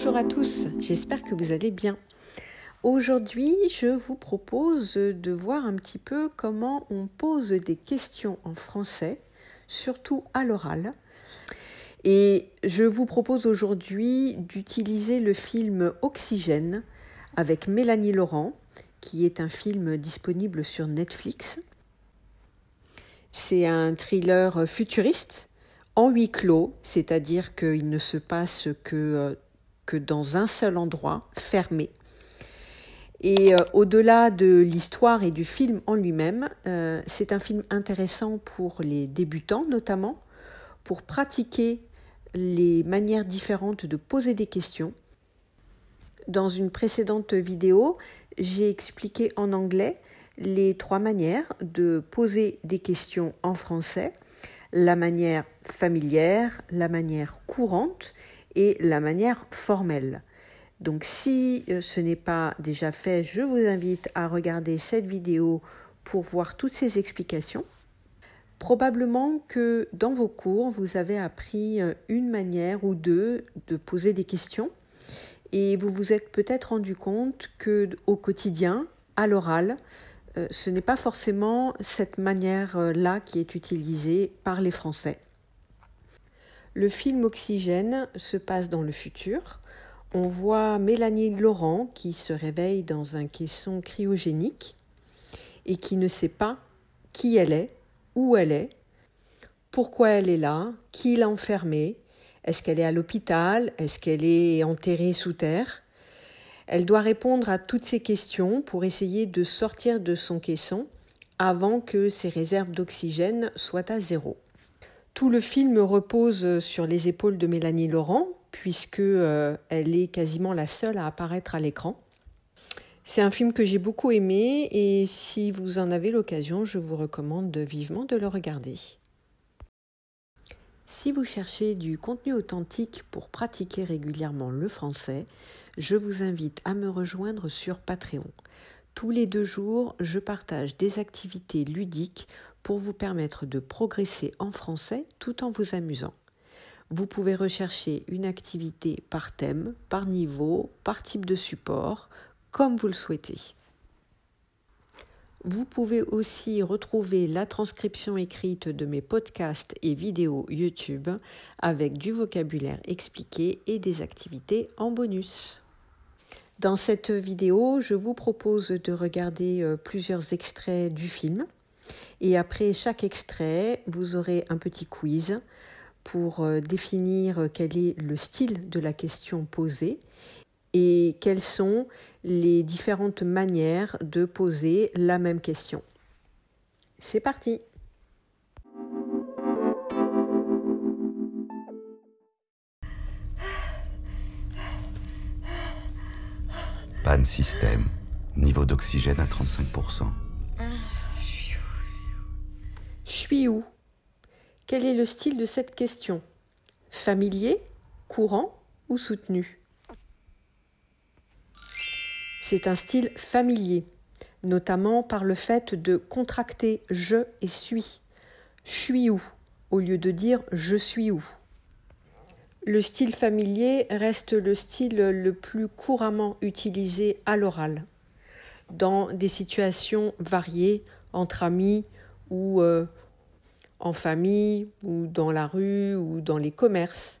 Bonjour à tous, j'espère que vous allez bien. Aujourd'hui, je vous propose de voir un petit peu comment on pose des questions en français, surtout à l'oral. Et je vous propose aujourd'hui d'utiliser le film Oxygène avec Mélanie Laurent, qui est un film disponible sur Netflix. C'est un thriller futuriste en huis clos, c'est-à-dire qu'il ne se passe que, dans un seul endroit, fermé. Et euh, au-delà de l'histoire et du film en lui-même, euh, c'est un film intéressant pour les débutants notamment, pour pratiquer les manières différentes de poser des questions. Dans une précédente vidéo, j'ai expliqué en anglais les trois manières de poser des questions en français, la manière familière, la manière courante et la manière formelle. Donc si euh, ce n'est pas déjà fait, je vous invite à regarder cette vidéo pour voir toutes ces explications. Probablement que dans vos cours, vous avez appris euh, une manière ou deux de poser des questions et vous vous êtes peut-être rendu compte que au quotidien, à l'oral, euh, ce n'est pas forcément cette manière-là qui est utilisée par les Français. Le film Oxygène se passe dans le futur. On voit Mélanie Laurent qui se réveille dans un caisson cryogénique et qui ne sait pas qui elle est, où elle est, pourquoi elle est là, qui l'a enfermée, est-ce qu'elle est à l'hôpital, est-ce qu'elle est enterrée sous terre elle doit répondre à toutes ces questions pour essayer de sortir de son caisson avant que ses réserves d'oxygène soient à zéro. Tout le film repose sur les épaules de Mélanie Laurent, puisque euh, elle est quasiment la seule à apparaître à l'écran. C'est un film que j'ai beaucoup aimé et si vous en avez l'occasion, je vous recommande vivement de le regarder. Si vous cherchez du contenu authentique pour pratiquer régulièrement le français, je vous invite à me rejoindre sur Patreon. Tous les deux jours, je partage des activités ludiques pour vous permettre de progresser en français tout en vous amusant. Vous pouvez rechercher une activité par thème, par niveau, par type de support, comme vous le souhaitez. Vous pouvez aussi retrouver la transcription écrite de mes podcasts et vidéos YouTube avec du vocabulaire expliqué et des activités en bonus. Dans cette vidéo, je vous propose de regarder euh, plusieurs extraits du film et après chaque extrait, vous aurez un petit quiz pour euh, définir quel est le style de la question posée et quelles sont les différentes manières de poser la même question. C'est parti Panne système. Niveau d'oxygène à 35%. Suis où? Quel est le style de cette question? Familier, courant ou soutenu? C'est un style familier, notamment par le fait de contracter je et suis. Je suis où au lieu de dire je suis où. Le style familier reste le style le plus couramment utilisé à l'oral, dans des situations variées entre amis ou euh, en famille ou dans la rue ou dans les commerces.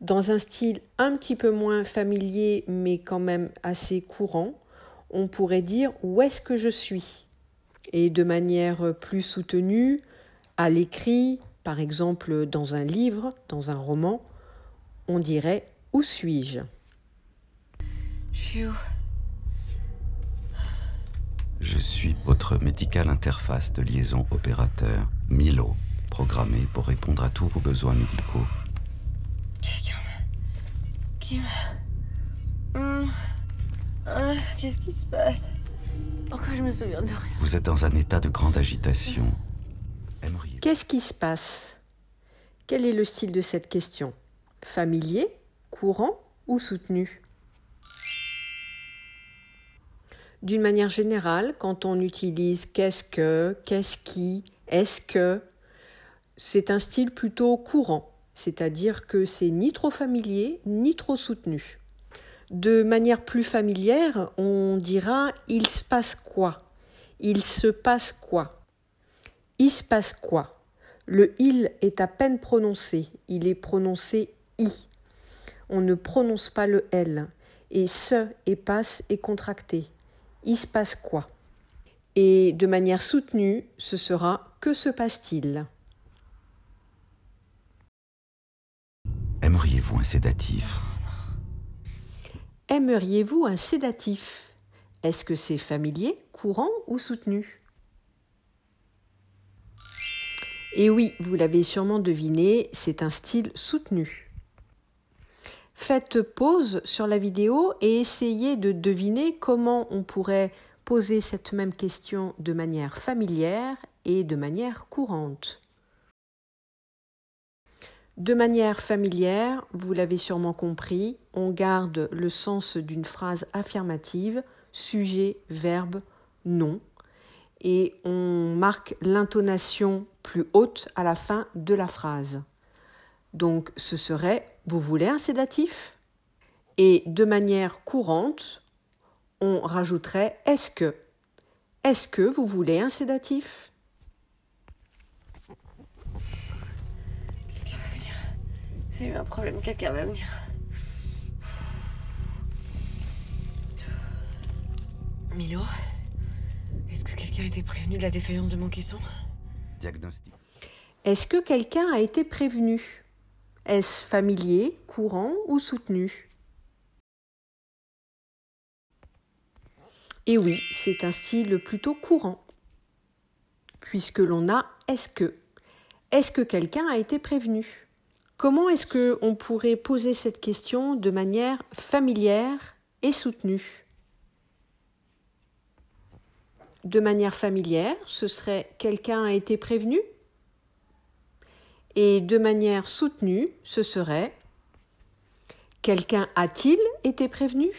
Dans un style un petit peu moins familier mais quand même assez courant, on pourrait dire où est-ce que je suis? Et de manière plus soutenue, à l'écrit, par exemple dans un livre, dans un roman, on dirait Où suis-je? Je suis votre médical interface de liaison opérateur, Milo, programmé pour répondre à tous vos besoins médicaux. Quelqu'un Qui hum. ah, Qu'est-ce qui se passe? Pourquoi je me souviens de rien? Vous êtes dans un état de grande agitation. Qu'est-ce qui se passe? Quel est le style de cette question? Familier, courant ou soutenu? D'une manière générale, quand on utilise qu'est-ce que, qu'est-ce qui, est-ce que, c'est un style plutôt courant, c'est-à-dire que c'est ni trop familier ni trop soutenu. De manière plus familière, on dira il se passe quoi? Il se passe quoi? Il se passe quoi? Le il est à peine prononcé, il est prononcé i. On ne prononce pas le l et ce et passe est contracté. Il se passe quoi? Et de manière soutenue, ce sera que se passe-t-il? Aimeriez-vous un sédatif? Aimeriez-vous un sédatif? Est-ce que c'est familier, courant ou soutenu? Et oui, vous l'avez sûrement deviné, c'est un style soutenu. Faites pause sur la vidéo et essayez de deviner comment on pourrait poser cette même question de manière familière et de manière courante. De manière familière, vous l'avez sûrement compris, on garde le sens d'une phrase affirmative, sujet, verbe, nom, et on marque l'intonation plus haute à la fin de la phrase. Donc ce serait Vous voulez un sédatif? Et de manière courante, on rajouterait Est-ce que Est-ce que vous voulez un sédatif? J'ai eu un problème, quelqu'un va venir. Milo Est-ce que quelqu'un a été prévenu de la défaillance de mon caisson? Diagnostic. Est-ce que quelqu'un a été prévenu? Est-ce familier, courant ou soutenu? Et oui, c'est un style plutôt courant, puisque l'on a est-ce que. Est-ce que quelqu'un a été prévenu? Comment est-ce que on pourrait poser cette question de manière familière et soutenue? De manière familière, ce serait quelqu'un a été prévenu? Et de manière soutenue, ce serait quelqu'un a-t-il été prévenu?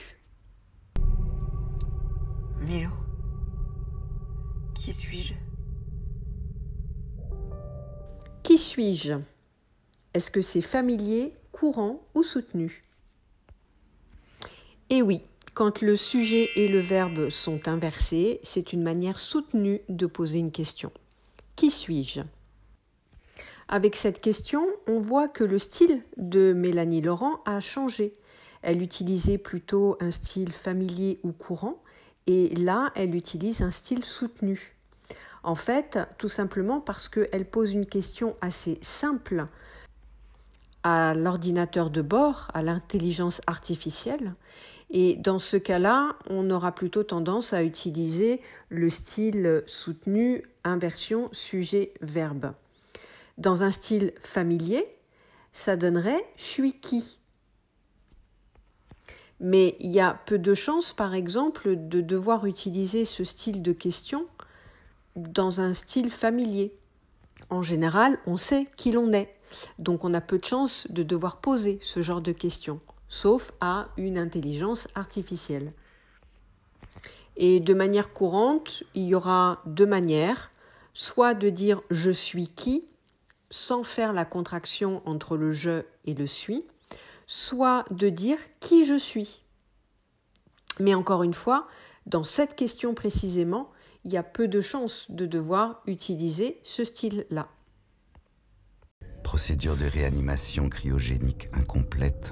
Milo? Qui suis-je? Qui suis-je? Est-ce que c'est familier, courant ou soutenu? Et oui, quand le sujet et le verbe sont inversés, c'est une manière soutenue de poser une question. Qui suis-je? Avec cette question, on voit que le style de Mélanie Laurent a changé. Elle utilisait plutôt un style familier ou courant, et là, elle utilise un style soutenu. En fait, tout simplement parce qu'elle pose une question assez simple à l'ordinateur de bord, à l'intelligence artificielle. Et dans ce cas-là, on aura plutôt tendance à utiliser le style soutenu inversion sujet-verbe. Dans un style familier, ça donnerait je suis qui Mais il y a peu de chances, par exemple, de devoir utiliser ce style de question dans un style familier. En général, on sait qui l'on est, donc on a peu de chances de devoir poser ce genre de questions, sauf à une intelligence artificielle. Et de manière courante, il y aura deux manières, soit de dire je suis qui, sans faire la contraction entre le je et le suis, soit de dire qui je suis. Mais encore une fois, dans cette question précisément, il y a peu de chances de devoir utiliser ce style-là. Procédure de réanimation cryogénique incomplète.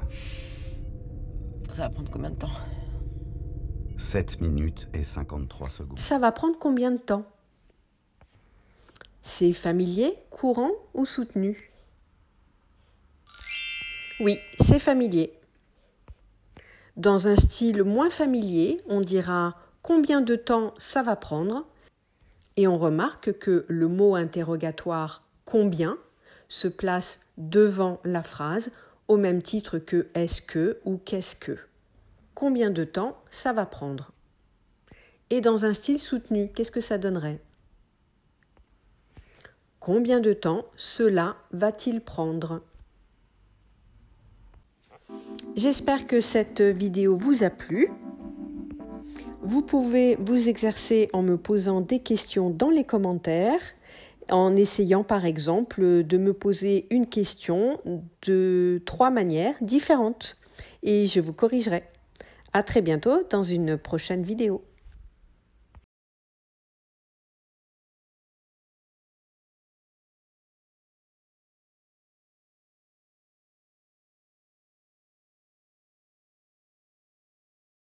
Ça va prendre combien de temps? 7 minutes et 53 secondes. Ça va prendre combien de temps? C'est familier, courant ou soutenu? Oui, c'est familier. Dans un style moins familier, on dira combien de temps ça va prendre et on remarque que le mot interrogatoire combien se place devant la phrase au même titre que est-ce que ou qu'est-ce que. Combien de temps ça va prendre? Et dans un style soutenu, qu'est-ce que ça donnerait? Combien de temps cela va-t-il prendre J'espère que cette vidéo vous a plu. Vous pouvez vous exercer en me posant des questions dans les commentaires en essayant par exemple de me poser une question de trois manières différentes et je vous corrigerai. À très bientôt dans une prochaine vidéo.